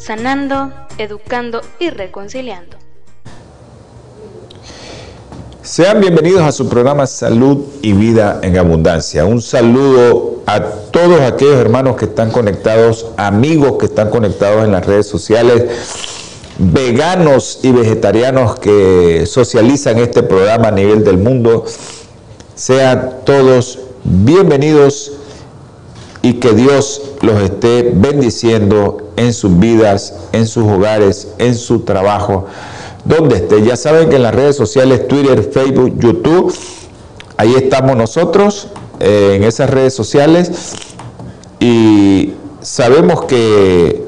sanando, educando y reconciliando. Sean bienvenidos a su programa Salud y Vida en Abundancia. Un saludo a todos aquellos hermanos que están conectados, amigos que están conectados en las redes sociales, veganos y vegetarianos que socializan este programa a nivel del mundo. Sean todos bienvenidos y que Dios los esté bendiciendo en sus vidas, en sus hogares, en su trabajo, donde esté. Ya saben que en las redes sociales, Twitter, Facebook, YouTube, ahí estamos nosotros, eh, en esas redes sociales, y sabemos que,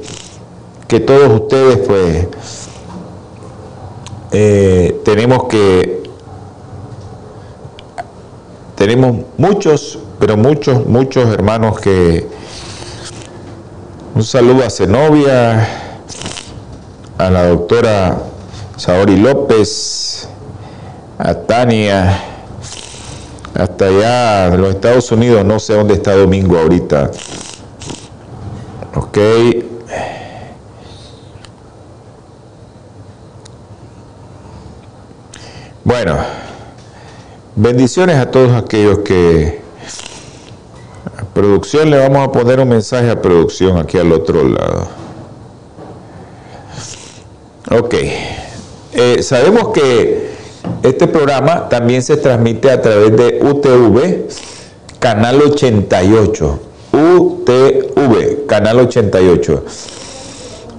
que todos ustedes, pues, eh, tenemos que, tenemos muchos pero muchos, muchos hermanos que... Un saludo a Zenobia, a la doctora Saori López, a Tania, hasta allá de los Estados Unidos, no sé dónde está Domingo ahorita. Ok. Bueno, bendiciones a todos aquellos que Producción, le vamos a poner un mensaje a producción aquí al otro lado. Ok. Eh, sabemos que este programa también se transmite a través de UTV, Canal 88. UTV, Canal 88.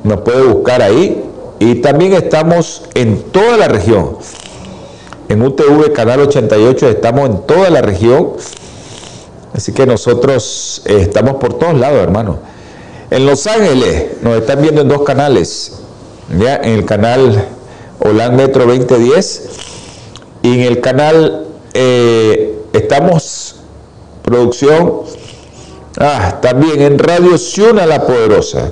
Nos puede buscar ahí. Y también estamos en toda la región. En UTV, Canal 88, estamos en toda la región Así que nosotros eh, estamos por todos lados, hermano. En Los Ángeles nos están viendo en dos canales. En el canal Holand Metro 2010 y en el canal eh, estamos producción ah, también en Radio Ciuna La Poderosa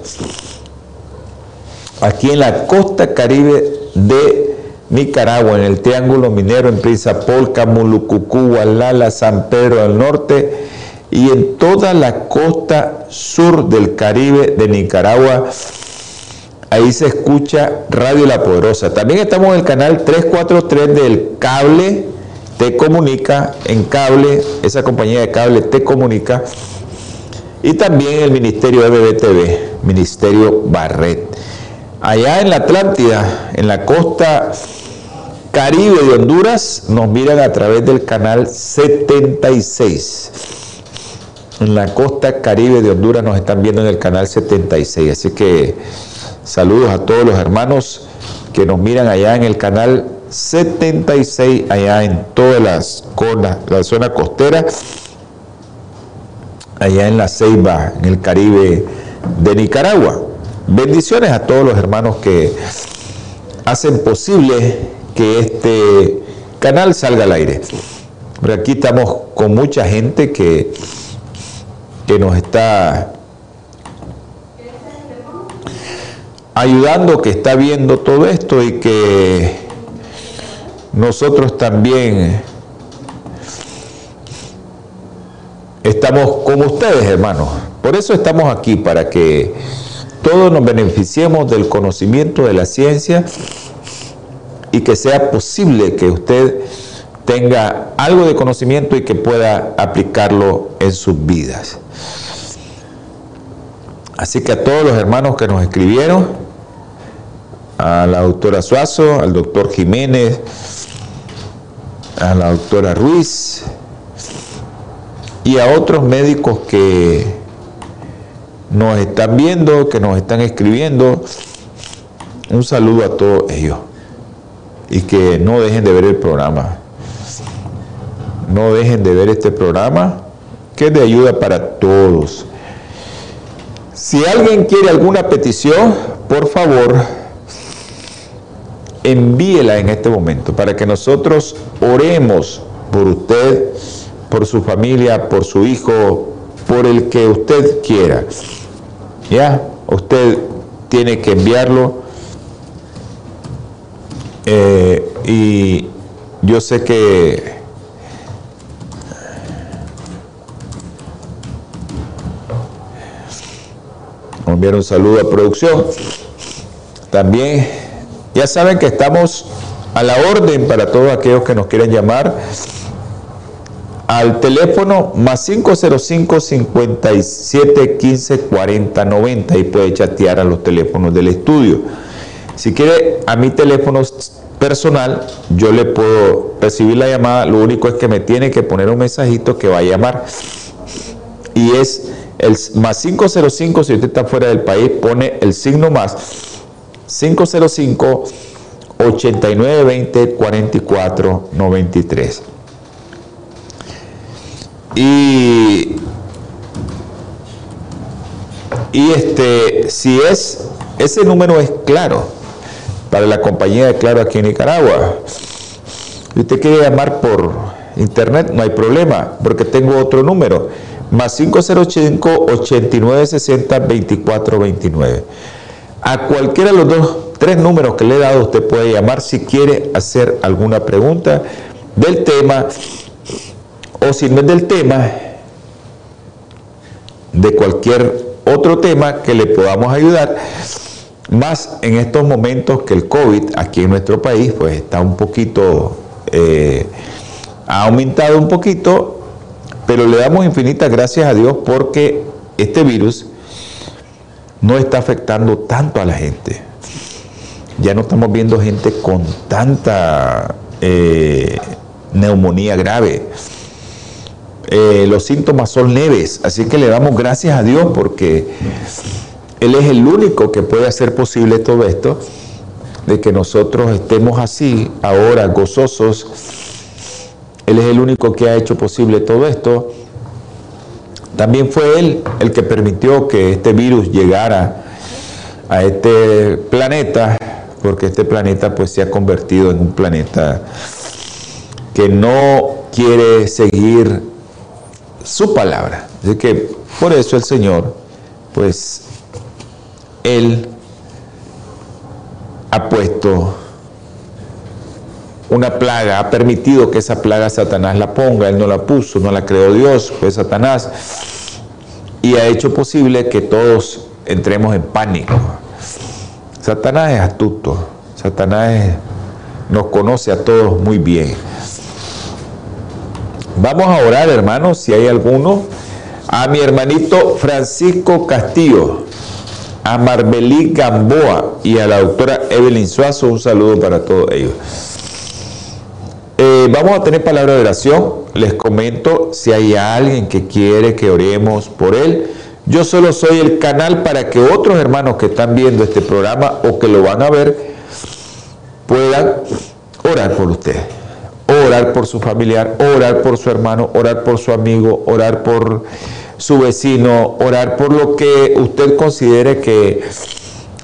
aquí en la costa caribe de Nicaragua, en el Triángulo Minero, en Polca, Mulucucú, Gualala, San Pedro del Norte y en toda la costa sur del Caribe de Nicaragua. Ahí se escucha Radio La Poderosa. También estamos en el canal 343 del cable Te Comunica, en cable, esa compañía de cable Te Comunica. Y también el Ministerio BBTV, Ministerio Barret. Allá en la Atlántida, en la costa Caribe de Honduras nos miran a través del canal 76. En la costa Caribe de Honduras nos están viendo en el canal 76. Así que saludos a todos los hermanos que nos miran allá en el canal 76, allá en todas las la zona costera, allá en la Ceiba, en el Caribe de Nicaragua. Bendiciones a todos los hermanos que hacen posible que este canal salga al aire. Pero aquí estamos con mucha gente que, que nos está ayudando, que está viendo todo esto y que nosotros también estamos con ustedes, hermanos. Por eso estamos aquí, para que todos nos beneficiemos del conocimiento de la ciencia y que sea posible que usted tenga algo de conocimiento y que pueda aplicarlo en sus vidas. Así que a todos los hermanos que nos escribieron, a la doctora Suazo, al doctor Jiménez, a la doctora Ruiz y a otros médicos que nos están viendo, que nos están escribiendo, un saludo a todos ellos y que no dejen de ver el programa. No dejen de ver este programa que es de ayuda para todos. Si alguien quiere alguna petición, por favor, envíela en este momento para que nosotros oremos por usted, por su familia, por su hijo, por el que usted quiera. ¿Ya? Usted tiene que enviarlo. Eh, y yo sé que enviar un saludo a producción. También ya saben que estamos a la orden para todos aquellos que nos quieran llamar al teléfono más 505 57 15 40 90 y puede chatear a los teléfonos del estudio. Si quiere a mi teléfono personal, yo le puedo recibir la llamada, lo único es que me tiene que poner un mensajito que va a llamar. Y es el más 505 si usted está fuera del país, pone el signo más 505 8920 44 93. Y, y este, si es, ese número es claro para la compañía de Claro aquí en Nicaragua. Si usted quiere llamar por internet, no hay problema, porque tengo otro número, más 505 8960 2429. A cualquiera de los dos, tres números que le he dado, usted puede llamar si quiere hacer alguna pregunta del tema o si no es del tema, de cualquier otro tema que le podamos ayudar, más en estos momentos que el COVID aquí en nuestro país pues está un poquito, eh, ha aumentado un poquito, pero le damos infinitas gracias a Dios porque este virus no está afectando tanto a la gente. Ya no estamos viendo gente con tanta eh, neumonía grave. Eh, los síntomas son leves, así que le damos gracias a Dios porque Él es el único que puede hacer posible todo esto, de que nosotros estemos así ahora gozosos. Él es el único que ha hecho posible todo esto también fue Él el que permitió que este virus llegara a este planeta, porque este planeta pues se ha convertido en un planeta que no quiere seguir su palabra. Así que por eso el Señor, pues, Él ha puesto una plaga, ha permitido que esa plaga Satanás la ponga, él no la puso, no la creó Dios, fue Satanás, y ha hecho posible que todos entremos en pánico. Satanás es astuto, Satanás nos conoce a todos muy bien. Vamos a orar, hermanos, si hay alguno. A mi hermanito Francisco Castillo, a Marbelí Gamboa y a la doctora Evelyn Suazo, un saludo para todos ellos. Eh, vamos a tener palabra de oración. Les comento si hay alguien que quiere que oremos por él. Yo solo soy el canal para que otros hermanos que están viendo este programa o que lo van a ver puedan orar por usted, orar por su familiar, orar por su hermano, orar por su amigo, orar por su vecino, orar por lo que usted considere que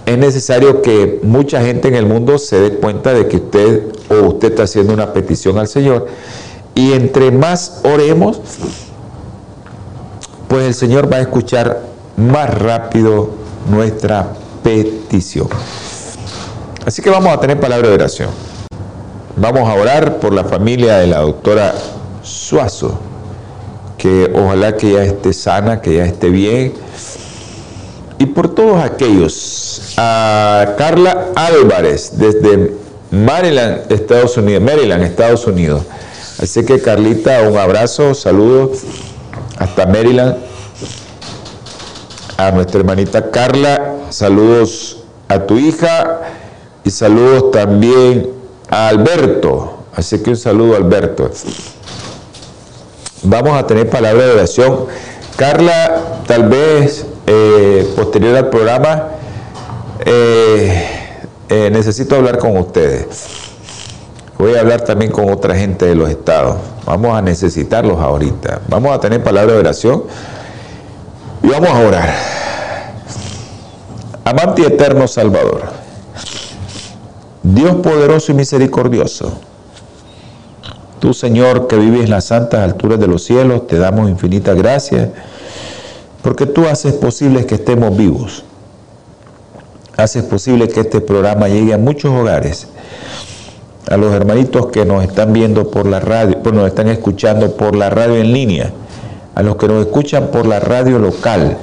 es necesario que mucha gente en el mundo se dé cuenta de que usted o usted está haciendo una petición al Señor. Y entre más oremos, pues el Señor va a escuchar más rápido nuestra petición. Así que vamos a tener palabra de oración. Vamos a orar por la familia de la doctora Suazo, que ojalá que ya esté sana, que ya esté bien. Y por todos aquellos, a Carla Álvarez, desde Maryland, Estados Unidos, Maryland, Estados Unidos. Así que Carlita, un abrazo, saludos hasta Maryland. A nuestra hermanita Carla, saludos a tu hija y saludos también a Alberto. Así que un saludo Alberto. Vamos a tener palabra de oración. Carla, tal vez eh, posterior al programa, eh, eh, necesito hablar con ustedes. Voy a hablar también con otra gente de los estados. Vamos a necesitarlos ahorita. Vamos a tener palabra de oración y vamos a orar. Amante eterno Salvador, Dios poderoso y misericordioso, tú Señor que vives en las santas alturas de los cielos, te damos infinitas gracias porque tú haces posible que estemos vivos. Haces posible que este programa llegue a muchos hogares. A los hermanitos que nos están viendo por la radio, pues nos están escuchando por la radio en línea, a los que nos escuchan por la radio local.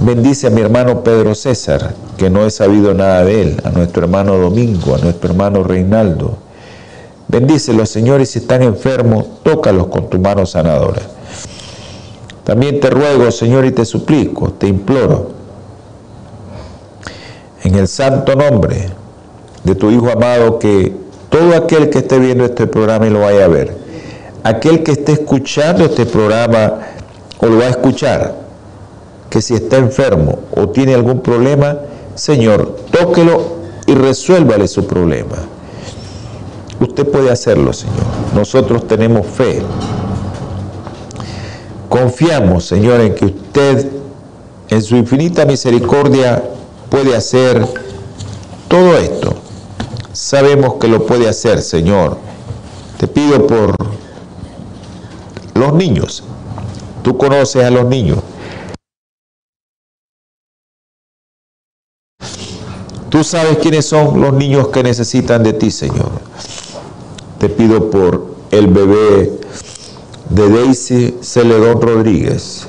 Bendice a mi hermano Pedro César, que no he sabido nada de él, a nuestro hermano Domingo, a nuestro hermano Reinaldo. Bendícelos, Señor, y si están enfermos, tócalos con tu mano sanadora. También te ruego, Señor, y te suplico, te imploro, en el santo nombre de tu Hijo amado, que todo aquel que esté viendo este programa y lo vaya a ver, aquel que esté escuchando este programa o lo va a escuchar, que si está enfermo o tiene algún problema, Señor, tóquelo y resuélvale su problema. Usted puede hacerlo, Señor. Nosotros tenemos fe Confiamos, Señor, en que usted, en su infinita misericordia, puede hacer todo esto. Sabemos que lo puede hacer, Señor. Te pido por los niños. Tú conoces a los niños. Tú sabes quiénes son los niños que necesitan de ti, Señor. Te pido por el bebé de Daisy Celedón Rodríguez.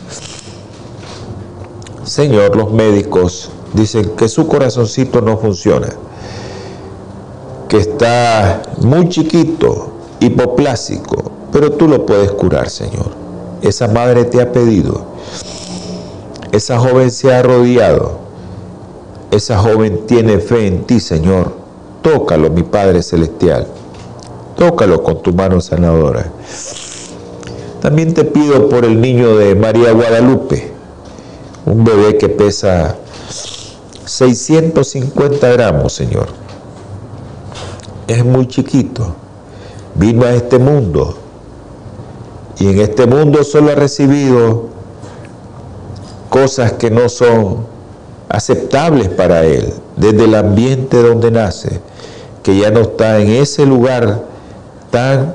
Señor, los médicos dicen que su corazoncito no funciona, que está muy chiquito, hipoplásico, pero tú lo puedes curar, Señor. Esa madre te ha pedido, esa joven se ha arrodillado, esa joven tiene fe en ti, Señor. Tócalo, mi Padre Celestial. Tócalo con tu mano sanadora. También te pido por el niño de María Guadalupe, un bebé que pesa 650 gramos, Señor. Es muy chiquito. Vino a este mundo y en este mundo solo ha recibido cosas que no son aceptables para él, desde el ambiente donde nace, que ya no está en ese lugar tan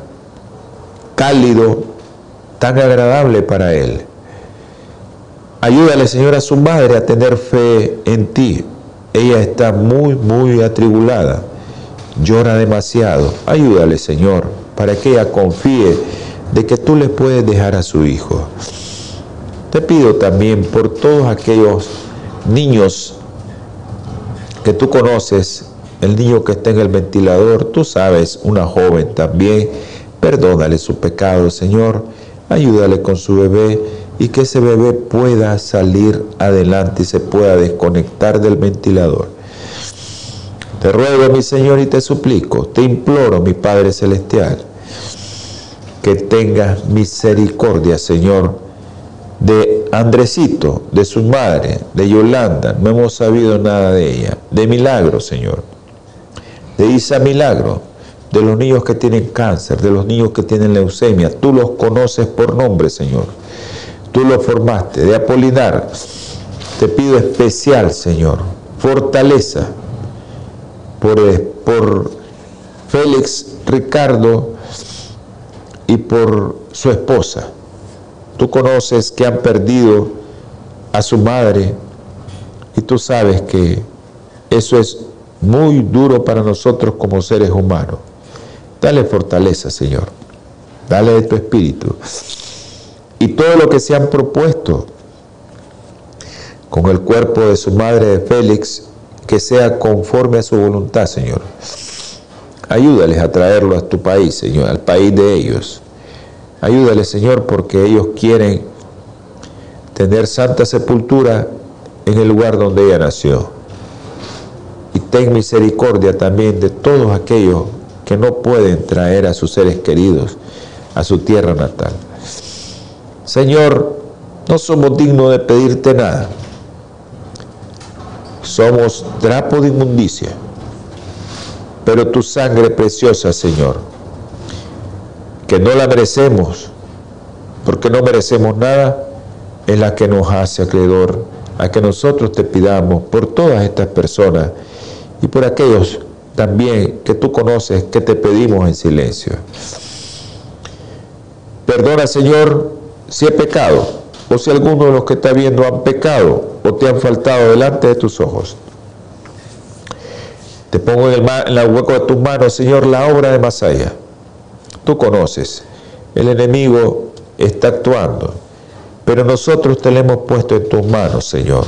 cálido tan agradable para él. Ayúdale, Señor, a su madre a tener fe en ti. Ella está muy, muy atribulada. Llora demasiado. Ayúdale, Señor, para que ella confíe de que tú le puedes dejar a su hijo. Te pido también por todos aquellos niños que tú conoces, el niño que está en el ventilador, tú sabes, una joven también, perdónale su pecado, Señor. Ayúdale con su bebé y que ese bebé pueda salir adelante y se pueda desconectar del ventilador. Te ruego, mi Señor, y te suplico, te imploro, mi Padre Celestial, que tengas misericordia, Señor, de Andresito, de su madre, de Yolanda, no hemos sabido nada de ella, de Milagro, Señor, de Isa Milagro, de los niños que tienen cáncer, de los niños que tienen leucemia. Tú los conoces por nombre, Señor. Tú los formaste. De Apolinar, te pido especial, Señor, fortaleza por, eh, por Félix Ricardo y por su esposa. Tú conoces que han perdido a su madre y tú sabes que eso es muy duro para nosotros como seres humanos. Dale fortaleza, Señor. Dale de tu espíritu. Y todo lo que se han propuesto con el cuerpo de su madre de Félix, que sea conforme a su voluntad, Señor. Ayúdales a traerlo a tu país, Señor, al país de ellos. Ayúdales, Señor, porque ellos quieren tener santa sepultura en el lugar donde ella nació. Ten misericordia también de todos aquellos que no pueden traer a sus seres queridos a su tierra natal. Señor, no somos dignos de pedirte nada. Somos trapo de inmundicia. Pero tu sangre preciosa, Señor, que no la merecemos, porque no merecemos nada, es la que nos hace acreedor a que nosotros te pidamos por todas estas personas y por aquellos también que tú conoces que te pedimos en silencio. Perdona, Señor, si he pecado o si alguno de los que está viendo han pecado o te han faltado delante de tus ojos. Te pongo en el, en hueco de tus manos, Señor, la obra de Masaya. Tú conoces, el enemigo está actuando, pero nosotros te lo hemos puesto en tus manos, Señor.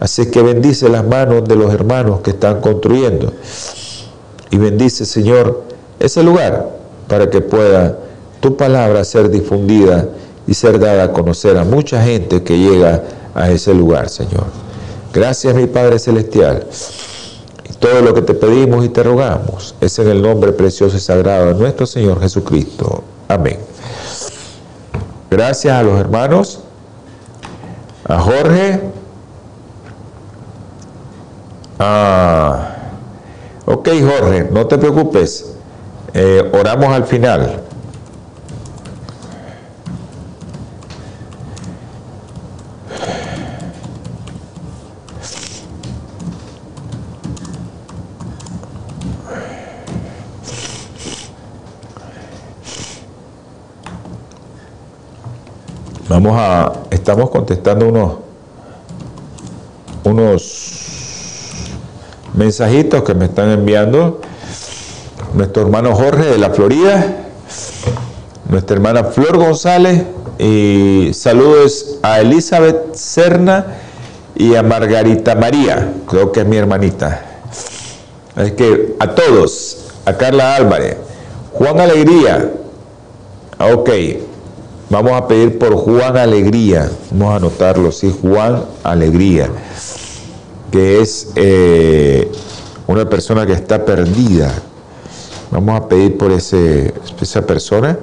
Así que bendice las manos de los hermanos que están construyendo. Y bendice, Señor, ese lugar para que pueda tu palabra ser difundida y ser dada a conocer a mucha gente que llega a ese lugar, Señor. Gracias, mi Padre Celestial. Y todo lo que te pedimos y te rogamos es en el nombre precioso y sagrado de nuestro Señor Jesucristo. Amén. Gracias a los hermanos, a Jorge, a... Ok, Jorge, no te preocupes. Eh, oramos al final. Vamos a, estamos contestando unos, unos mensajitos que me están enviando. Nuestro hermano Jorge de la Florida, nuestra hermana Flor González y saludos a Elizabeth Serna y a Margarita María, creo que es mi hermanita. Es que a todos, a Carla Álvarez, Juan Alegría, ok, Vamos a pedir por Juan Alegría, vamos a anotarlo, sí, Juan Alegría, que es eh, una persona que está perdida. Vamos a pedir por ese, esa persona.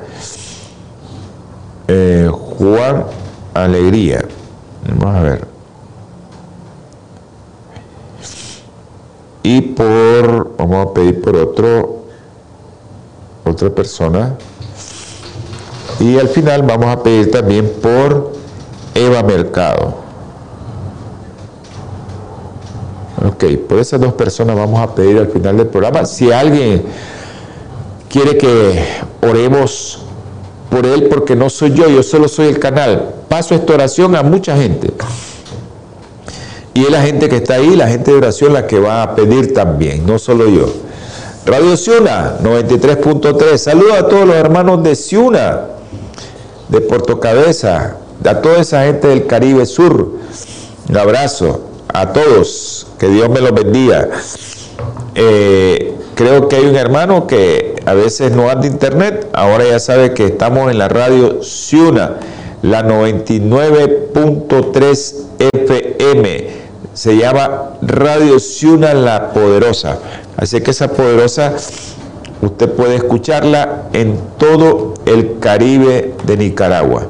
Eh, Juan Alegría. Vamos a ver. Y por, vamos a pedir por otro, otra persona. Y al final vamos a pedir también por Eva Mercado. Ok, por esas dos personas vamos a pedir al final del programa. Si alguien quiere que oremos por él, porque no soy yo, yo solo soy el canal, paso esta oración a mucha gente. Y es la gente que está ahí, la gente de oración, la que va a pedir también, no solo yo. Radio Ciuna 93.3. Saludos a todos los hermanos de Ciuna de Puerto Cabeza, a toda esa gente del Caribe Sur. Un abrazo a todos, que Dios me los bendiga. Eh, creo que hay un hermano que a veces no anda internet, ahora ya sabe que estamos en la radio Ciuna, la 99.3 FM. Se llama Radio Ciuna La Poderosa. Así que esa poderosa usted puede escucharla en todo el Caribe de Nicaragua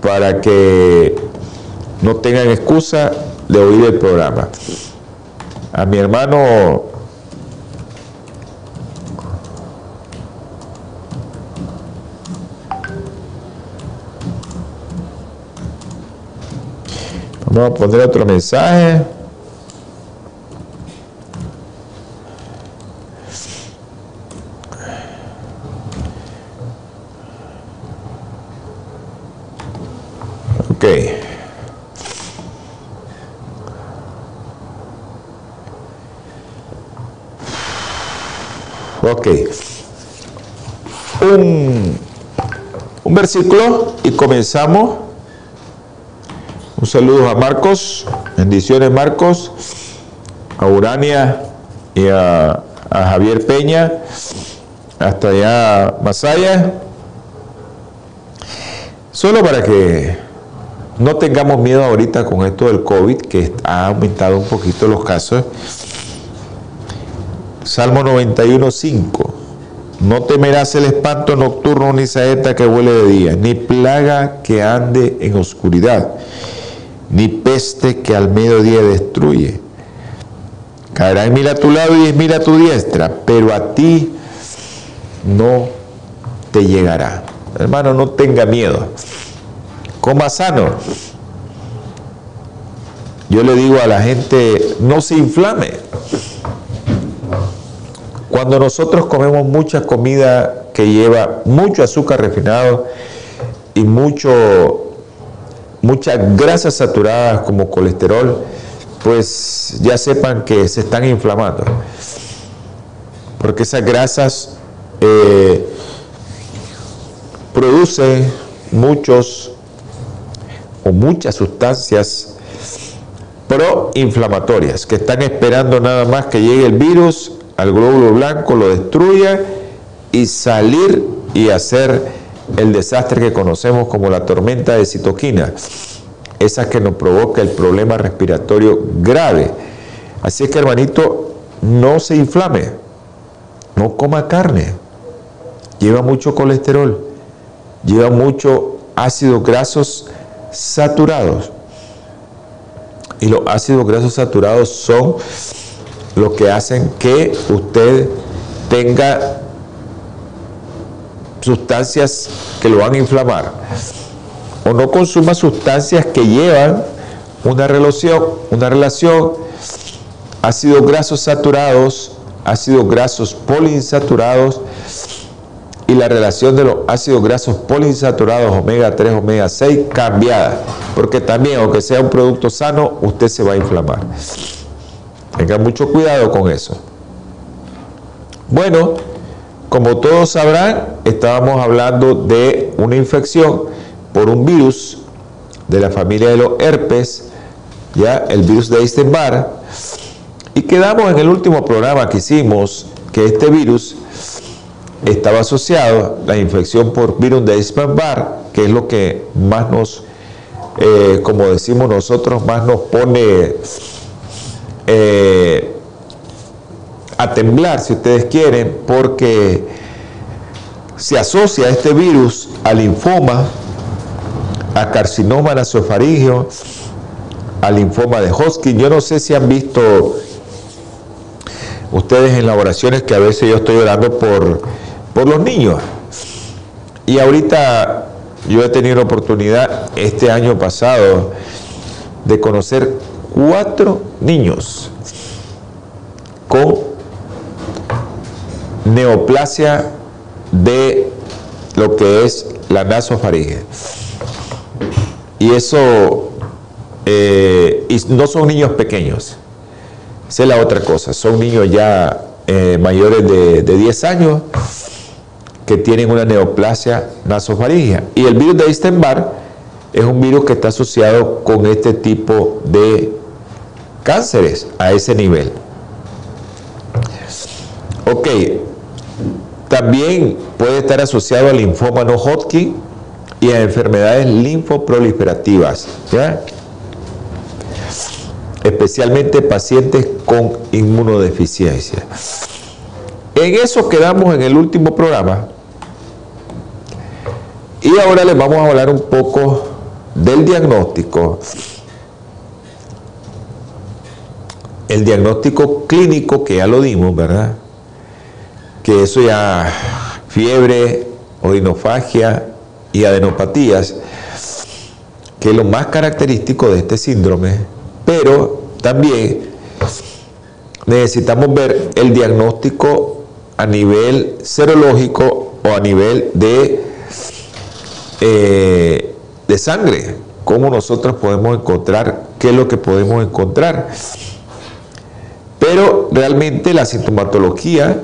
para que no tengan excusa de oír el programa. A mi hermano Vamos a poner otro mensaje. Ok. Ok. Un, un versículo y comenzamos. Un saludo a Marcos, bendiciones Marcos, a Urania y a, a Javier Peña, hasta allá Masaya. Solo para que no tengamos miedo ahorita con esto del COVID, que ha aumentado un poquito los casos. Salmo 91, 5. No temerás el espanto nocturno ni saeta que huele de día, ni plaga que ande en oscuridad, ni peste que al mediodía destruye. Caerá en mil a tu lado y diez a tu diestra, pero a ti no te llegará. Hermano, no tenga miedo coma sano. yo le digo a la gente, no se inflame. Cuando nosotros comemos mucha comida que lleva mucho azúcar refinado y mucho, muchas grasas saturadas como colesterol, pues ya sepan que se están inflamando. Porque esas grasas eh, producen muchos o muchas sustancias proinflamatorias que están esperando nada más que llegue el virus al glóbulo blanco, lo destruya y salir y hacer el desastre que conocemos como la tormenta de citoquina, esa que nos provoca el problema respiratorio grave. Así es que hermanito, no se inflame, no coma carne, lleva mucho colesterol, lleva mucho ácidos grasos saturados. Y los ácidos grasos saturados son lo que hacen que usted tenga sustancias que lo van a inflamar o no consuma sustancias que llevan una relación, una relación ácidos grasos saturados, ácidos grasos poliinsaturados y la relación de los ácidos grasos poliinsaturados omega 3, omega 6 cambiada, porque también aunque sea un producto sano, usted se va a inflamar. Tengan mucho cuidado con eso. Bueno, como todos sabrán, estábamos hablando de una infección por un virus de la familia de los herpes, ya el virus de Eisenbar, y quedamos en el último programa que hicimos que este virus estaba asociado, la infección por virus de Eisenbar, que es lo que más nos, eh, como decimos nosotros, más nos pone eh, a temblar, si ustedes quieren, porque se asocia este virus al linfoma, a carcinoma nasofaringeo, al linfoma de Hodgkin. Yo no sé si han visto ustedes en las oraciones que a veces yo estoy orando por, por los niños. Y ahorita yo he tenido la oportunidad este año pasado de conocer cuatro niños con neoplasia de lo que es la nasofaringe. Y eso, eh, no son niños pequeños, esa es la otra cosa, son niños ya eh, mayores de, de 10 años que tienen una neoplasia nasofaringea. Y el virus de Eisenbar es un virus que está asociado con este tipo de cánceres a ese nivel. Ok, también puede estar asociado al linfoma no Hodgkin y a enfermedades linfoproliferativas, ¿ya? especialmente pacientes con inmunodeficiencia. En eso quedamos en el último programa. Y ahora les vamos a hablar un poco del diagnóstico el diagnóstico clínico que ya lo dimos, ¿verdad? Que eso ya, fiebre, orinofagia y adenopatías, que es lo más característico de este síndrome, pero también necesitamos ver el diagnóstico a nivel serológico o a nivel de, eh, de sangre, cómo nosotros podemos encontrar, qué es lo que podemos encontrar. Pero realmente la sintomatología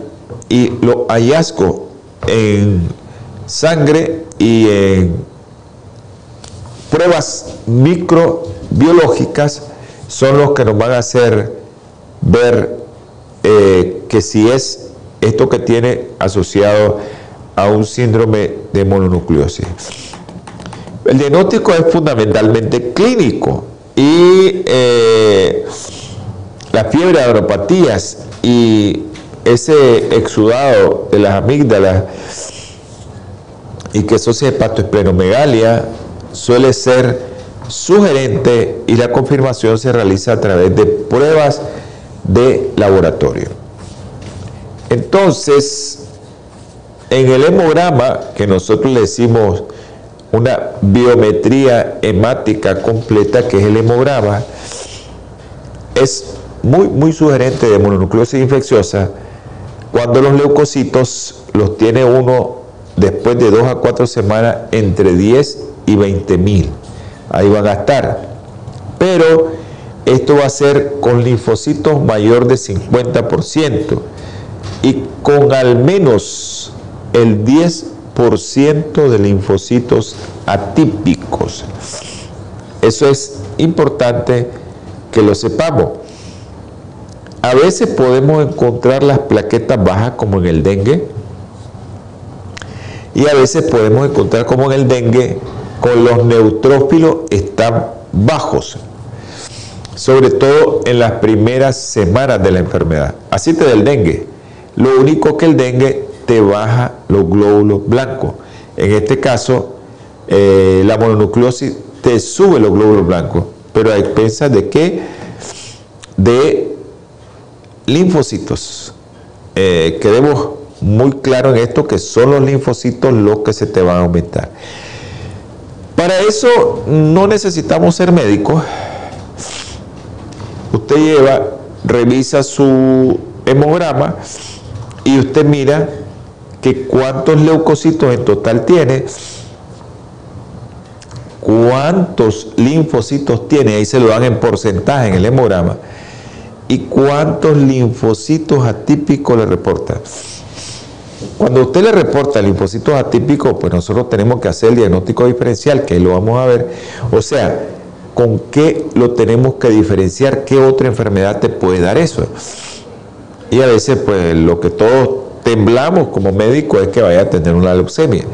y los hallazgos en sangre y en pruebas microbiológicas son los que nos van a hacer ver eh, que si es esto que tiene asociado a un síndrome de mononucleosis. El diagnóstico es fundamentalmente clínico y eh, la fiebre de agropatías y ese exudado de las amígdalas y que asocia hepatoesplenomegalia suele ser sugerente y la confirmación se realiza a través de pruebas de laboratorio. Entonces, en el hemograma, que nosotros le decimos una biometría hemática completa, que es el hemograma, es muy, muy sugerente de mononucleosis infecciosa cuando los leucocitos los tiene uno después de 2 a 4 semanas entre 10 y 20 mil. Ahí van a estar. Pero esto va a ser con linfocitos mayor de 50% y con al menos el 10% de linfocitos atípicos. Eso es importante que lo sepamos. A veces podemos encontrar las plaquetas bajas como en el dengue y a veces podemos encontrar como en el dengue con los neutrófilos están bajos, sobre todo en las primeras semanas de la enfermedad. Así te da el dengue. Lo único que el dengue te baja los glóbulos blancos. En este caso, eh, la mononucleosis te sube los glóbulos blancos, pero a expensas de qué? De linfocitos. Eh, quedemos muy claro en esto que son los linfocitos los que se te van a aumentar. Para eso no necesitamos ser médicos. Usted lleva, revisa su hemograma y usted mira que cuántos leucocitos en total tiene, cuántos linfocitos tiene, ahí se lo dan en porcentaje en el hemograma, y cuántos linfocitos atípicos le reporta. Cuando usted le reporta linfocitos atípicos, pues nosotros tenemos que hacer el diagnóstico diferencial, que lo vamos a ver. O sea, ¿con qué lo tenemos que diferenciar? ¿Qué otra enfermedad te puede dar eso? Y a veces, pues lo que todos temblamos como médicos es que vaya a tener una leucemia.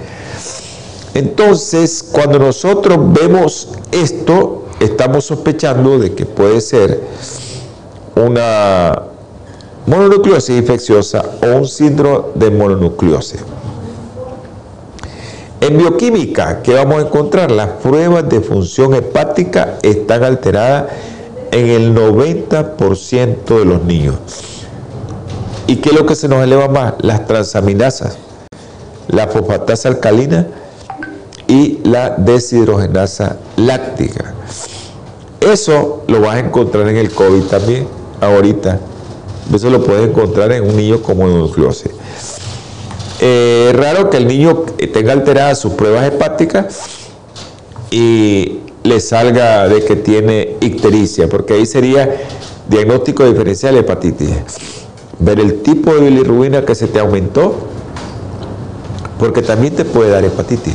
Entonces, cuando nosotros vemos esto, estamos sospechando de que puede ser una mononucleosis infecciosa o un síndrome de mononucleosis. En bioquímica, ¿qué vamos a encontrar? Las pruebas de función hepática están alteradas en el 90% de los niños. ¿Y qué es lo que se nos eleva más? Las transaminasas, la fosfatasa alcalina y la deshidrogenasa láctica. Eso lo vas a encontrar en el COVID también, ahorita. Eso lo puedes encontrar en un niño con mononucleosis. Eh, es raro que el niño tenga alteradas sus pruebas hepáticas y le salga de que tiene ictericia, porque ahí sería diagnóstico diferencial de hepatitis. Ver el tipo de bilirrubina que se te aumentó, porque también te puede dar hepatitis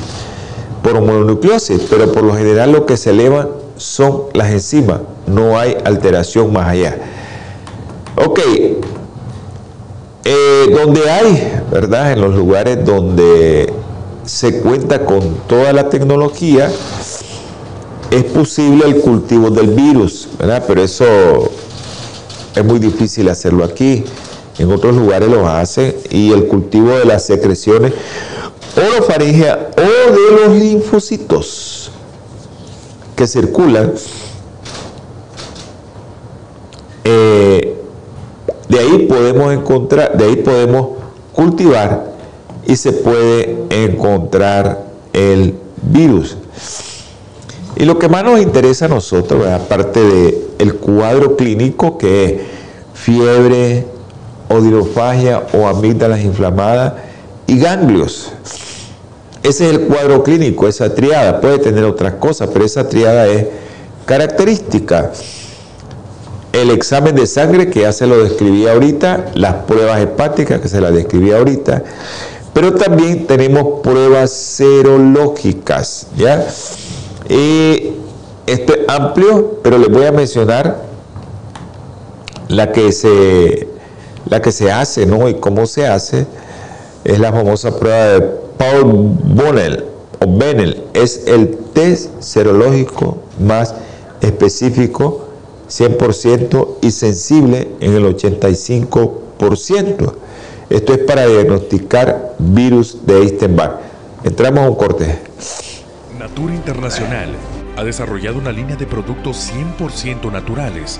por mononucleosis, pero por lo general lo que se eleva son las enzimas, no hay alteración más allá. Ok, eh, donde hay, ¿verdad? En los lugares donde se cuenta con toda la tecnología, es posible el cultivo del virus, ¿verdad? Pero eso es muy difícil hacerlo aquí. En otros lugares lo hacen y el cultivo de las secreciones orofaringea o de los linfocitos que circulan eh, de ahí podemos encontrar, de ahí podemos cultivar y se puede encontrar el virus. Y lo que más nos interesa a nosotros, aparte del el cuadro clínico que es fiebre, odirofagia o amígdalas inflamadas y ganglios. Ese es el cuadro clínico, esa triada. Puede tener otras cosas, pero esa triada es característica el examen de sangre, que ya se lo describí ahorita, las pruebas hepáticas, que se las describí ahorita, pero también tenemos pruebas serológicas, ¿ya? Y esto es amplio, pero les voy a mencionar la que se, la que se hace, ¿no? Y cómo se hace, es la famosa prueba de Paul Bonnell, o Bennell, es el test serológico más específico 100% y sensible en el 85%. Esto es para diagnosticar virus de Eisenbach. Entramos a un corte. Natura Internacional ha desarrollado una línea de productos 100% naturales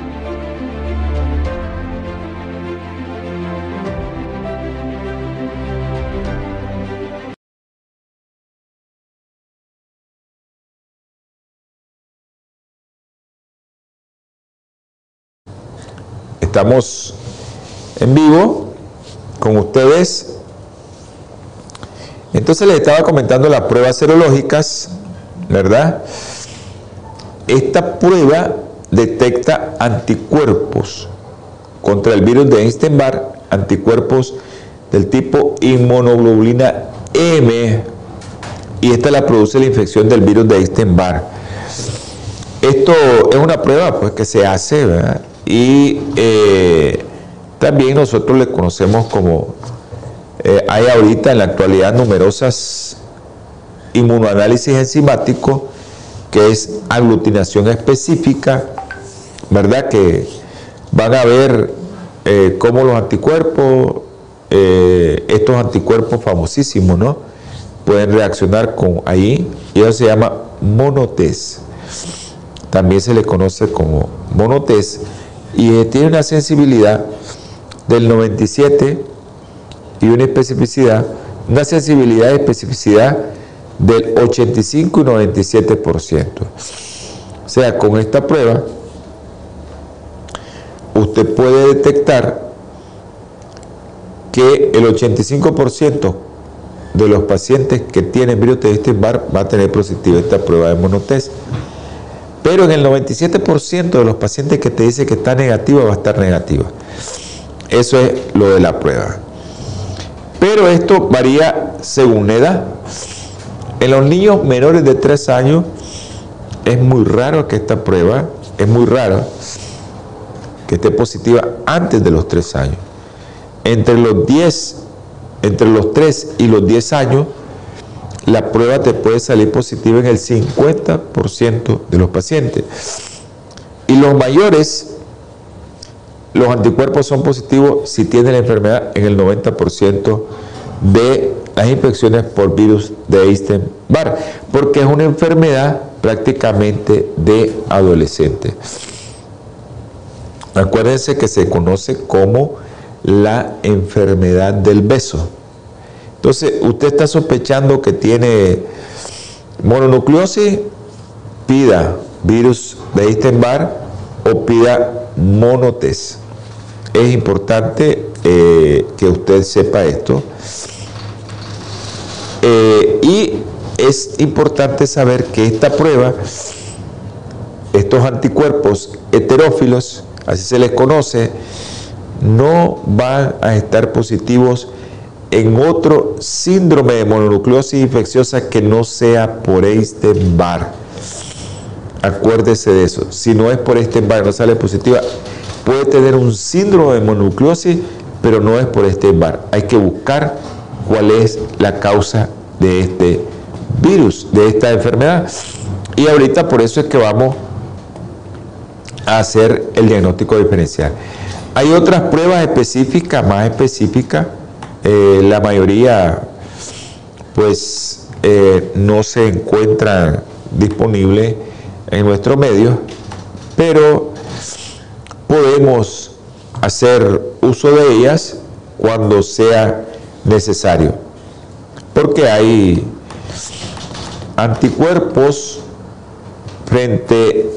Estamos en vivo con ustedes. Entonces les estaba comentando las pruebas serológicas, ¿verdad? Esta prueba detecta anticuerpos contra el virus de Einstein-Barr, anticuerpos del tipo inmunoglobulina M, y esta la produce la infección del virus de Einstein-Barr. Esto es una prueba pues, que se hace, ¿verdad? Y eh, también nosotros le conocemos como, eh, hay ahorita en la actualidad numerosas inmunoanálisis enzimático, que es aglutinación específica, ¿verdad? Que van a ver eh, cómo los anticuerpos, estos anticuerpos famosísimos, ¿no? Pueden reaccionar con ahí, y eso se llama monotest. También se le conoce como monotest y tiene una sensibilidad del 97 y una especificidad, una sensibilidad y especificidad del 85 y 97%. O sea, con esta prueba usted puede detectar que el 85% de los pacientes que tienen virus de Epstein-Barr va a tener positiva esta prueba de monotest. Pero en el 97% de los pacientes que te dice que está negativa va a estar negativa. Eso es lo de la prueba. Pero esto varía según edad. En los niños menores de 3 años es muy raro que esta prueba, es muy raro que esté positiva antes de los 3 años. Entre los 10, entre los 3 y los 10 años, la prueba te puede salir positiva en el 50% de los pacientes. Y los mayores, los anticuerpos son positivos si tienen la enfermedad en el 90% de las infecciones por virus de Epstein-Barr, porque es una enfermedad prácticamente de adolescente. Acuérdense que se conoce como la enfermedad del beso. Entonces, usted está sospechando que tiene mononucleosis, pida virus de Epstein-Barr o pida monotest. Es importante eh, que usted sepa esto. Eh, y es importante saber que esta prueba, estos anticuerpos heterófilos, así se les conoce, no van a estar positivos en otro síndrome de mononucleosis infecciosa que no sea por Epstein-Barr. Acuérdese de eso. Si no es por Epstein-Barr, no sale positiva, puede tener un síndrome de mononucleosis, pero no es por Epstein-Barr. Hay que buscar cuál es la causa de este virus, de esta enfermedad. Y ahorita por eso es que vamos a hacer el diagnóstico diferencial. Hay otras pruebas específicas, más específicas, eh, la mayoría pues eh, no se encuentra disponible en nuestro medio, pero podemos hacer uso de ellas cuando sea necesario, porque hay anticuerpos frente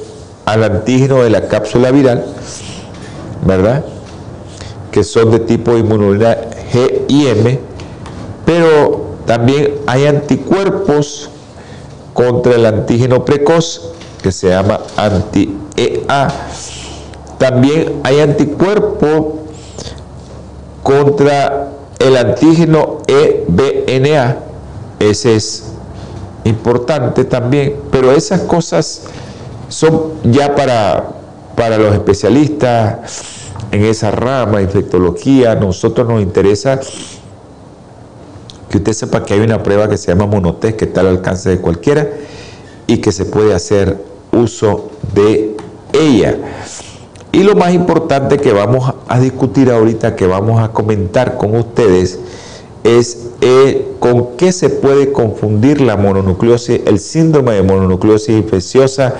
al antígeno de la cápsula viral, ¿verdad? Que son de tipo inmunidad G y M, pero también hay anticuerpos contra el antígeno precoz que se llama anti-EA. También hay anticuerpo contra el antígeno EBNA. Ese es importante también, pero esas cosas son ya para, para los especialistas en esa rama, infectología, nosotros nos interesa que usted sepa que hay una prueba que se llama Monotest, que está al alcance de cualquiera y que se puede hacer uso de ella. Y lo más importante que vamos a discutir ahorita, que vamos a comentar con ustedes, es eh, con qué se puede confundir la mononucleosis, el síndrome de mononucleosis infecciosa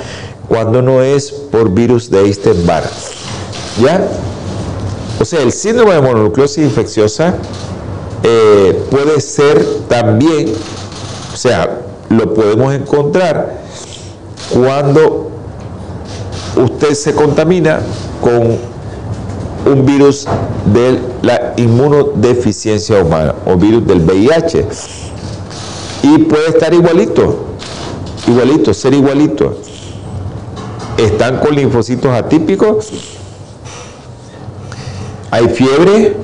cuando no es por virus de Epstein-Barr. ¿Ya? O sea, el síndrome de mononucleosis infecciosa eh, puede ser también, o sea, lo podemos encontrar cuando usted se contamina con un virus de la inmunodeficiencia humana o virus del VIH. Y puede estar igualito, igualito, ser igualito. Están con linfocitos atípicos, hay fiebre,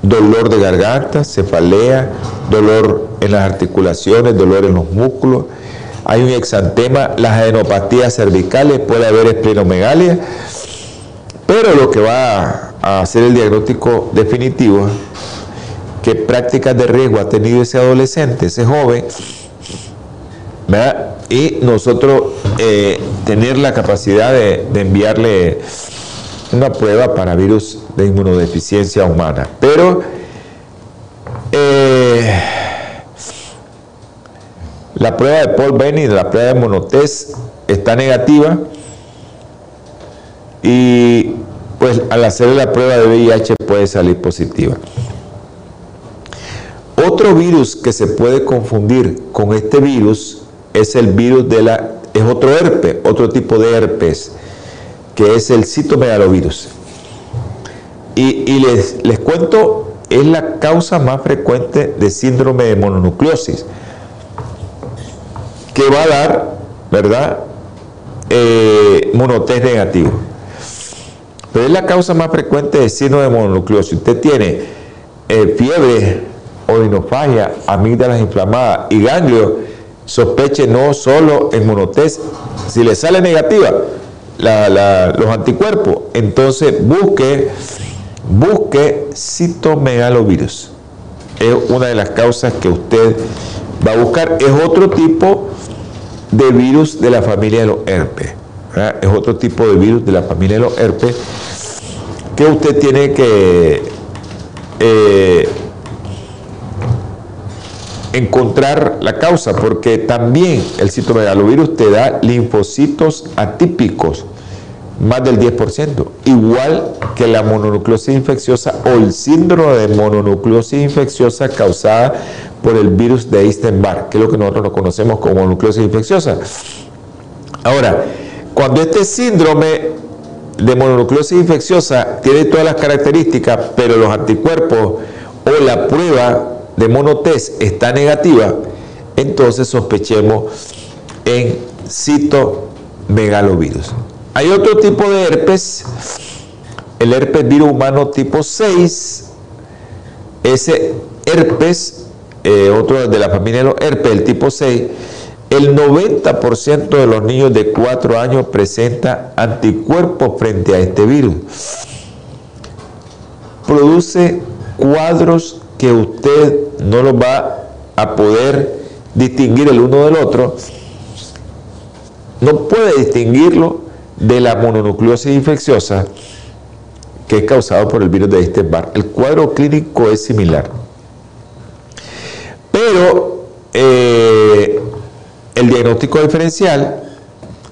dolor de garganta, cefalea, dolor en las articulaciones, dolor en los músculos, hay un exantema, las adenopatías cervicales, puede haber esplenomegalia, pero lo que va a hacer el diagnóstico definitivo, qué prácticas de riesgo ha tenido ese adolescente, ese joven, y nosotros eh, tener la capacidad de, enviarle una prueba para virus de inmunodeficiencia humana. Pero eh, la prueba de Paul Benny, la prueba de monotest, está negativa y pues al hacer la prueba de VIH puede salir positiva. Otro virus que se puede confundir con este virus es el virus de la, es otro herpes, otro tipo de herpes, que es el citomegalovirus. Y, les, cuento, es la causa más frecuente de síndrome de mononucleosis, que va a dar, ¿verdad? Eh, monotest negativo. Pero es la causa más frecuente de síndrome de mononucleosis. Usted tiene eh, fiebre, odinofagia, amígdalas inflamadas y ganglio, sospeche no solo en monotest. Si le sale negativa los anticuerpos, entonces busque, busque citomegalovirus. Es una de las causas que usted va a buscar. Es otro tipo de virus de la familia de los herpes. Es otro tipo de virus de la familia de los herpes que usted tiene que eh, encontrar la causa, porque también el citomegalovirus te da linfocitos atípicos, más del 10%, igual que la mononucleosis infecciosa o el síndrome de mononucleosis infecciosa causada por el virus de Epstein-Barr, que es lo que nosotros conocemos como mononucleosis infecciosa. Ahora, cuando este síndrome de mononucleosis infecciosa tiene todas las características, pero los anticuerpos o la prueba de monotest está negativa, entonces sospechemos en citomegalovirus. Hay otro tipo de herpes, el herpes virus humano tipo 6. Ese herpes, eh, otro de la familia de los herpes, el tipo 6, el 90% de los niños de 4 años presenta anticuerpos frente a este virus. Produce cuadros que usted no los va a poder distinguir el uno del otro. No puede distinguirlo de la mononucleosis infecciosa que es causado por el virus de este bar. El cuadro clínico es similar. Pero eh, el diagnóstico diferencial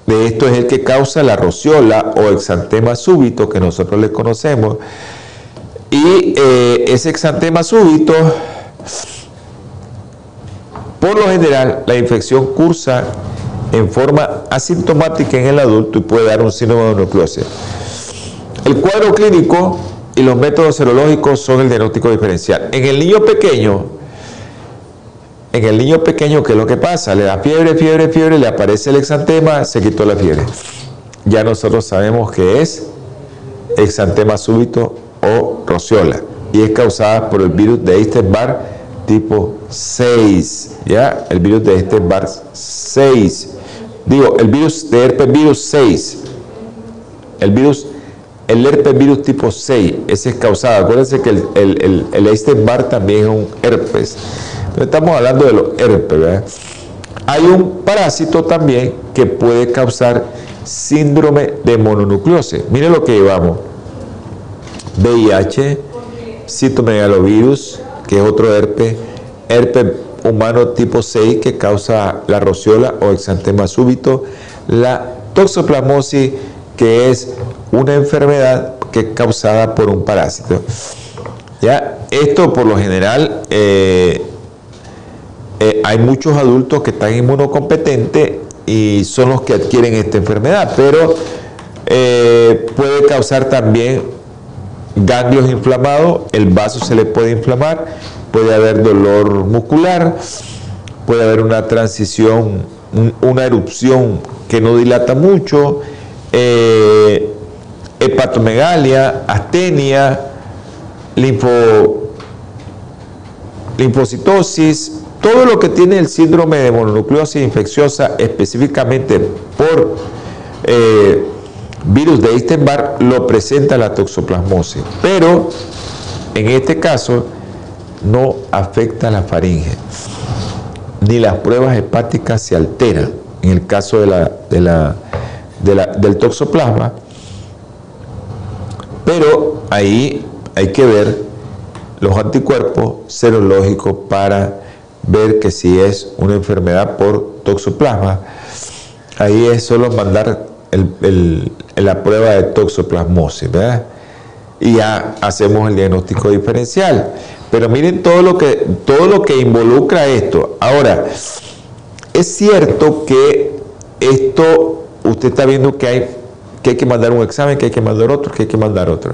de esto es el que causa la rociola o exantema súbito que nosotros le conocemos. Y eh, ese exantema súbito, por lo general, la infección cursa en forma asintomática en el adulto y puede dar un síndrome de nucleosis. El cuadro clínico y los métodos serológicos son el diagnóstico diferencial. En el niño pequeño, en el niño pequeño, ¿qué es lo que pasa? Le da fiebre, fiebre, fiebre, le aparece el exantema, se quitó la fiebre. Ya nosotros sabemos que es exantema súbito o rociola y es causada por el virus de Epstein-Barr tipo 6, ¿ya? El virus de Epstein-Barr 6. Digo, el virus de herpes virus 6. El virus, el herpes virus tipo 6, ese es causado. Acuérdense que el, el, el, Epstein-Barr también es un herpes estamos hablando de los herpes. Hay un parásito también que puede causar síndrome de mononucleosis. Miren lo que llevamos. VIH, citomegalovirus, que es otro herpes, herpes humano tipo 6 que causa la rociola o exantema súbito, la toxoplasmosis que es una enfermedad que es causada por un parásito. ¿Ya? Esto por lo general eh, eh, hay muchos adultos que están inmunocompetentes y son los que adquieren esta enfermedad, pero eh, puede causar también ganglios inflamados, el vaso se le puede inflamar, puede haber dolor muscular, puede haber una transición, una erupción que no dilata mucho, eh, hepatomegalia, astenia, linfo, linfocitosis, todo lo que tiene el síndrome de mononucleosis infecciosa específicamente por eh, virus de Eisenberg lo presenta la toxoplasmosis, pero en este caso no afecta la faringe, ni las pruebas hepáticas se alteran. En el caso de la, del toxoplasma, pero ahí hay que ver los anticuerpos serológicos para ver que si es una enfermedad por toxoplasma, ahí es solo mandar la prueba de toxoplasmosis, ¿verdad? Y ya hacemos el diagnóstico diferencial. Pero miren todo lo que, todo lo que involucra esto. Ahora, es cierto que esto, usted está viendo que hay, que hay que mandar un examen, que hay que mandar otro, que hay que mandar otro.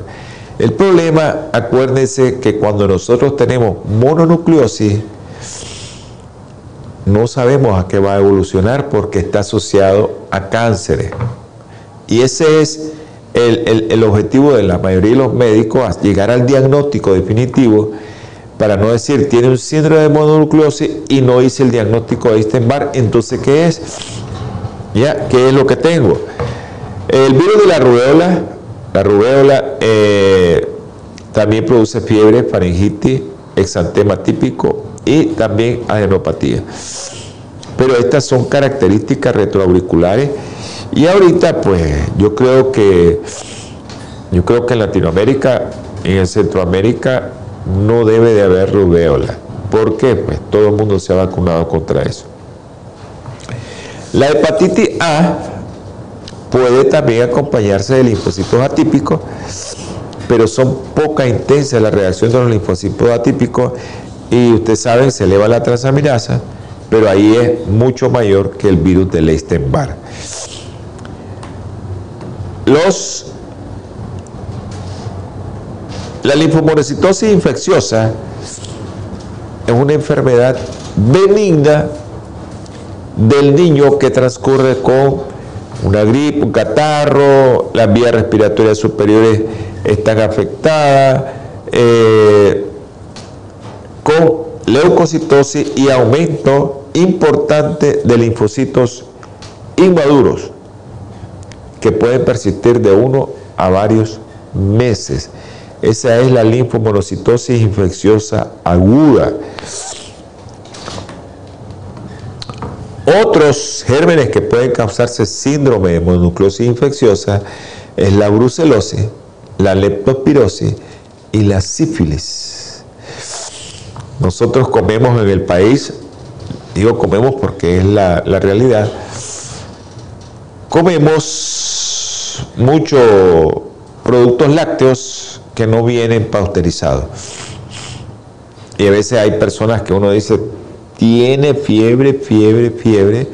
El problema, acuérdense que cuando nosotros tenemos mononucleosis, no sabemos a qué va a evolucionar porque está asociado a cánceres. Y ese es el, objetivo de la mayoría de los médicos, llegar al diagnóstico definitivo para no decir tiene un síndrome de mononucleosis y no hice el diagnóstico de Eisenbar, entonces ¿qué es? ¿Ya? ¿Qué es lo que tengo? El virus de la rubéola, la rubéola eh, también produce fiebre, faringitis, exantema típico y también adenopatía. Pero estas son características retroauriculares y ahorita pues yo creo que yo creo que en Latinoamérica en Centroamérica no debe de haber rubéola. ¿Por qué? Pues todo el mundo se ha vacunado contra eso. La hepatitis A puede también acompañarse de linfocitos atípicos, pero son poca intensa la reacción de los linfocitos atípicos y ustedes saben, se eleva la transaminasa, pero ahí es mucho mayor que el virus de Leistenberg. Los, la linfomonocitosis infecciosa es una enfermedad benigna del niño que transcurre con una gripe, un catarro, las vías respiratorias superiores están afectadas, eh, con leucocitosis y aumento importante de linfocitos inmaduros que pueden persistir de uno a varios meses. Esa es la linfomonocitosis infecciosa aguda. Otros gérmenes que pueden causarse síndrome de mononucleosis infecciosa es la brucelosis, la leptospirosis y la sífilis. Nosotros comemos en el país, digo comemos porque es la realidad, comemos muchos productos lácteos que no vienen pasteurizados. Y a veces hay personas que uno dice, tiene fiebre, fiebre, fiebre,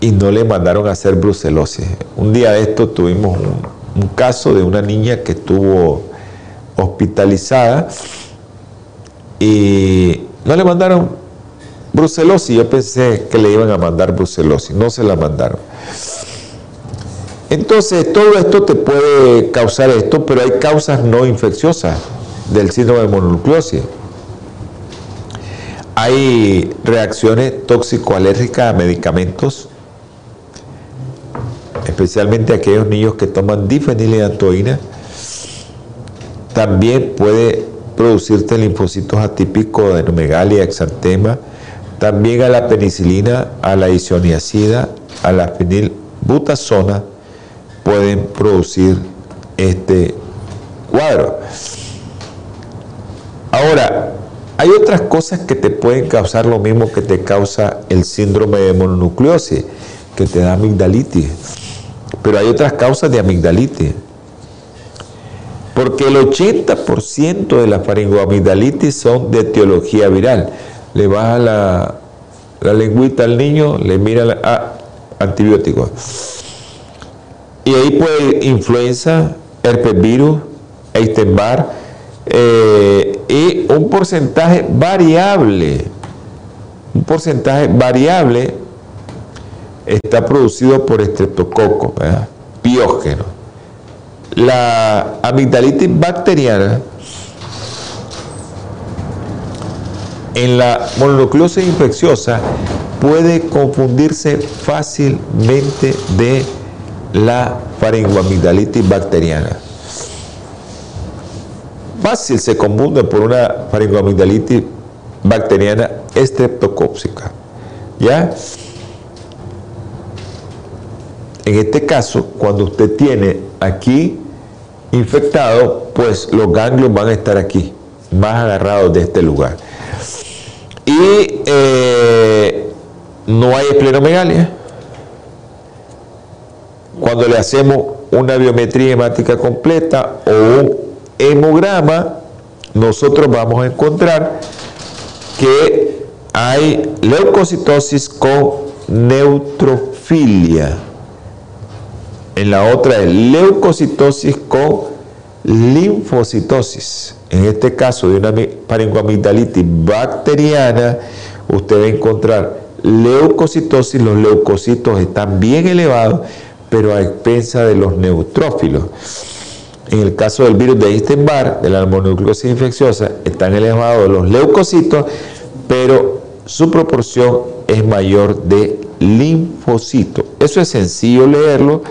y no le mandaron a hacer brucelosis. Un día de esto tuvimos un, un caso de una niña que estuvo hospitalizada y no le mandaron brucelosis. Yo pensé que le iban a mandar brucelosis, no se la mandaron. Entonces, todo esto te puede causar esto, pero hay causas no infecciosas del síndrome de mononucleosis. Hay reacciones tóxico-alérgicas a medicamentos, especialmente aquellos niños que toman difenileantoína. También puede producirte linfocitos atípicos de megalia, exantema, también a la penicilina, a la isoniazida, a la fenil butazona pueden producir este cuadro. Ahora, hay otras cosas que te pueden causar lo mismo que te causa el síndrome de mononucleosis, que te da amigdalitis. Pero hay otras causas de amigdalitis. Porque el 80% de la faringoamigdalitis son de etiología viral. Le baja la, la lengüita al niño, le mira la, ah, antibiótico. Y ahí puede influenza, herpes virus, Epstein-Barr, eh, y un porcentaje variable, un porcentaje variable está producido por estreptococo, biógeno. La amigdalitis bacteriana en la mononucleosis infecciosa puede confundirse fácilmente de la faringoamigdalitis bacteriana fácil se confunde por una faringoamigdalitis bacteriana estreptocóxica. ¿Ya? En este caso, cuando usted tiene aquí infectado, pues los ganglios van a estar aquí, más agarrados de este lugar. Y eh, no hay esplenomegalia. Cuando le hacemos una biometría hemática completa o un hemograma, nosotros vamos a encontrar que hay leucocitosis con neutrofilia. En la otra es leucocitosis con linfocitosis. En este caso de una paringoamigdalitis bacteriana, usted va a encontrar leucocitosis, los leucocitos están bien elevados, pero a expensa de los neutrófilos. En el caso del virus de Epstein-Barr, de la mononucleosis infecciosa, están elevados los leucocitos, pero su proporción es mayor de linfocitos. Eso es sencillo leerlo,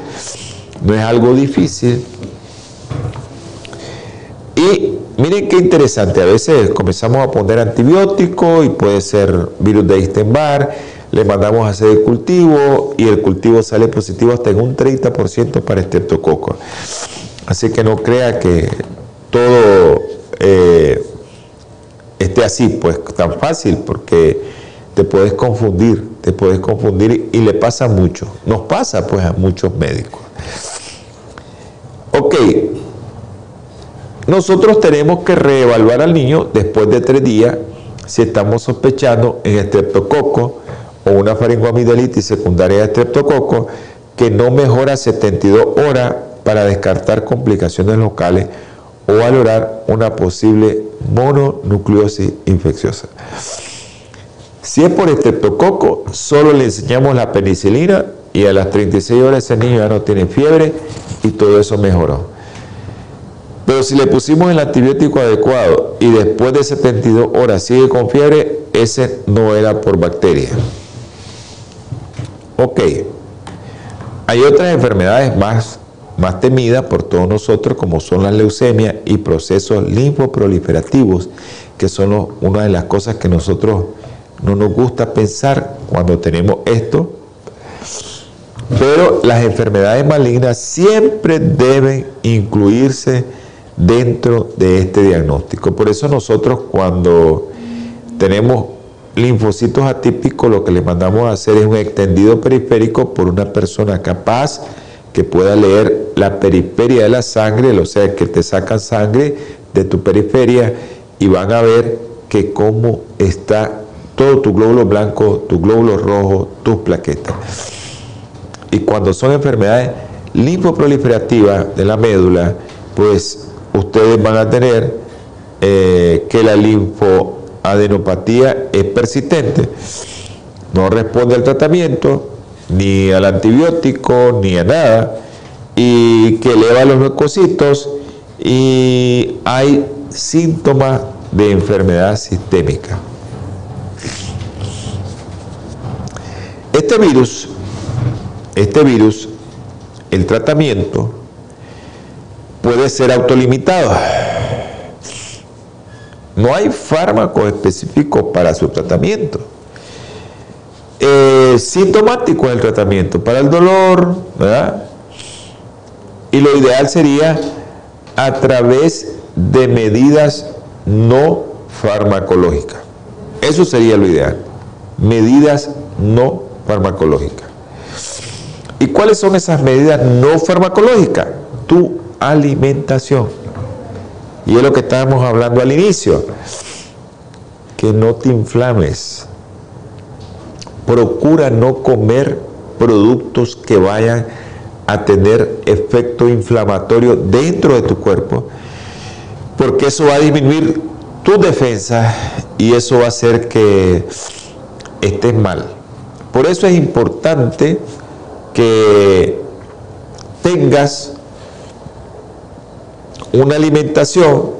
no es algo difícil. Y miren qué interesante, a veces comenzamos a poner antibióticos y puede ser virus de Epstein-Barr, le mandamos a hacer el cultivo y el cultivo sale positivo hasta en un 30% para estreptococo. Así que no crea que todo eh, esté así, pues tan fácil, porque te puedes confundir, te puedes confundir y le pasa mucho. Nos pasa pues a muchos médicos. Ok, nosotros tenemos que reevaluar al niño después de tres días si estamos sospechando en estreptococo o una faringoamidalitis secundaria de estreptococo que no mejora 72 horas para descartar complicaciones locales o valorar una posible mononucleosis infecciosa. Si es por estreptococo, solo le enseñamos la penicilina y a las 36 horas ese niño ya no tiene fiebre y todo eso mejoró. Pero si le pusimos el antibiótico adecuado y después de 72 horas sigue con fiebre, ese no era por bacteria. Ok. Hay otras enfermedades más más temida por todos nosotros como son las leucemias y procesos linfoproliferativos, que son una de las cosas que nosotros no nos gusta pensar cuando tenemos esto. Pero las enfermedades malignas siempre deben incluirse dentro de este diagnóstico. Por eso nosotros cuando tenemos linfocitos atípicos, lo que le mandamos a hacer es un extendido periférico por una persona capaz que pueda leer la periferia de la sangre, o sea, que te sacan sangre de tu periferia y van a ver que cómo está todo tu glóbulo blanco, tu glóbulo rojo, tus plaquetas. Y cuando son enfermedades linfoproliferativas de la médula, pues ustedes van a tener eh, que la linfoadenopatía es persistente, no responde al tratamiento, ni al antibiótico, ni a nada, y que eleva los leucocitos y hay síntomas de enfermedad sistémica. Este virus, este virus, el tratamiento puede ser autolimitado. No hay fármaco específico para su tratamiento. Eh, sintomático es el tratamiento para el dolor, ¿verdad? Y lo ideal sería a través de medidas no farmacológicas. Eso sería lo ideal. Medidas no farmacológicas. ¿Y cuáles son esas medidas no farmacológicas? Tu alimentación. Y es lo que estábamos hablando al inicio. Que no te inflames. Procura no comer productos que vayan a tener efecto inflamatorio dentro de tu cuerpo, porque eso va a disminuir tu defensa y eso va a hacer que estés mal. Por eso es importante que tengas una alimentación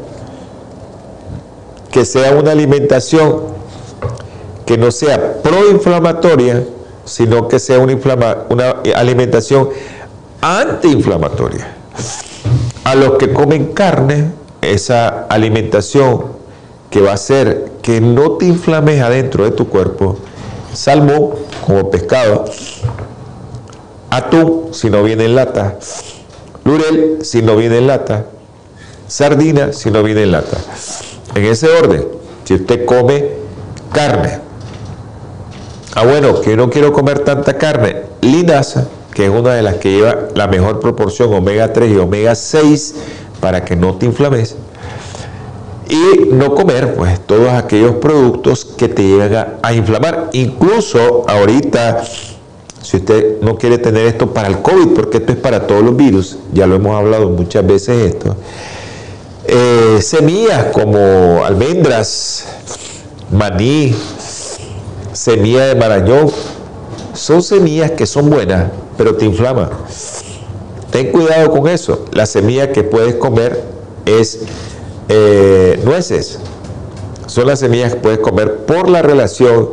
que sea una alimentación que no sea proinflamatoria, sino que sea una, una alimentación antiinflamatoria. A los que comen carne, esa alimentación que va a hacer que no te inflames adentro de tu cuerpo, salmón como pescado, atún si no viene en lata, lurel si no viene en lata, sardina si no viene en lata. En ese orden, si usted come carne, ah bueno, que no quiero comer tanta carne, linaza, que es una de las que lleva la mejor proporción omega 3 y omega 6 para que no te inflames. Y no comer pues todos aquellos productos que te llegan a, inflamar. Incluso ahorita, si usted no quiere tener esto para el COVID, porque esto es para todos los virus, ya lo hemos hablado muchas veces esto, eh, semillas como almendras, maní, semilla de marañón, son semillas que son buenas, pero te inflama. Ten cuidado con eso. La semilla que puedes comer es eh, nueces. Son las semillas que puedes comer por la relación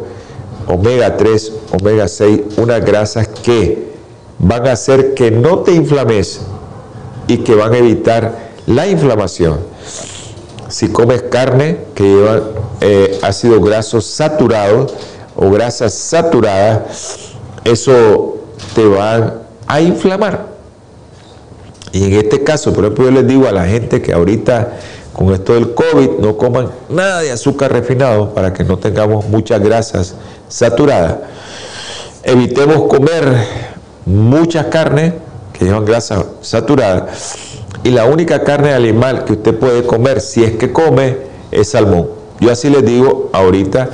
omega 3, omega 6, unas grasas que van a hacer que no te inflames y que van a evitar la inflamación. Si comes carne que lleva eh, ácidos grasos saturados o grasas saturadas, eso te va a inflamar. Y en este caso, por ejemplo, yo les digo a la gente que ahorita con esto del COVID no coman nada de azúcar refinado para que no tengamos muchas grasas saturadas. Evitemos comer muchas carnes que llevan grasa saturada. Y la única carne animal que usted puede comer, si es que come, es salmón. Yo así les digo ahorita,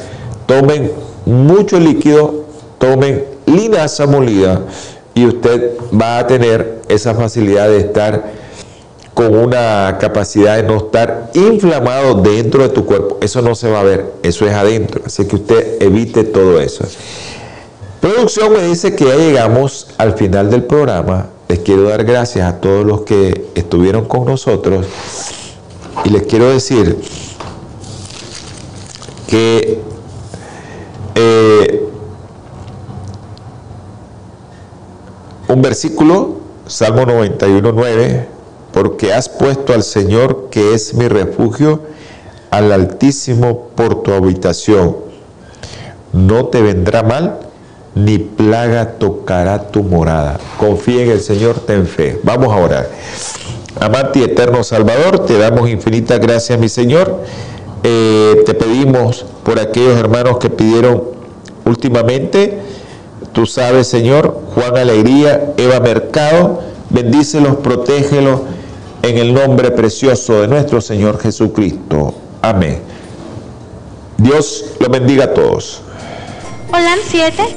tomen mucho líquido, tomen linaza molida y usted va a tener esa facilidad de estar con una capacidad de no estar inflamado dentro de tu cuerpo. Eso no se va a ver, eso es adentro. Así que usted evite todo eso. Producción me dice que ya llegamos al final del programa. Les quiero dar gracias a todos los que estuvieron con nosotros y les quiero decir que eh, Un versículo, Salmo 91, 9, porque has puesto al Señor, que es mi refugio, al Altísimo por tu habitación. No te vendrá mal, ni plaga tocará tu morada. Confía en el Señor, ten fe. Vamos a orar. Amante y eterno Salvador, te damos infinitas gracias, mi Señor. Eh, te pedimos por aquellos hermanos que pidieron últimamente Tú sabes, Señor, Juan Alegría, Eva Mercado, bendícelos, protégelos en el nombre precioso de nuestro Señor Jesucristo. Amén. Dios lo bendiga a todos. Holan 7,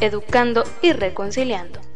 educando y reconciliando.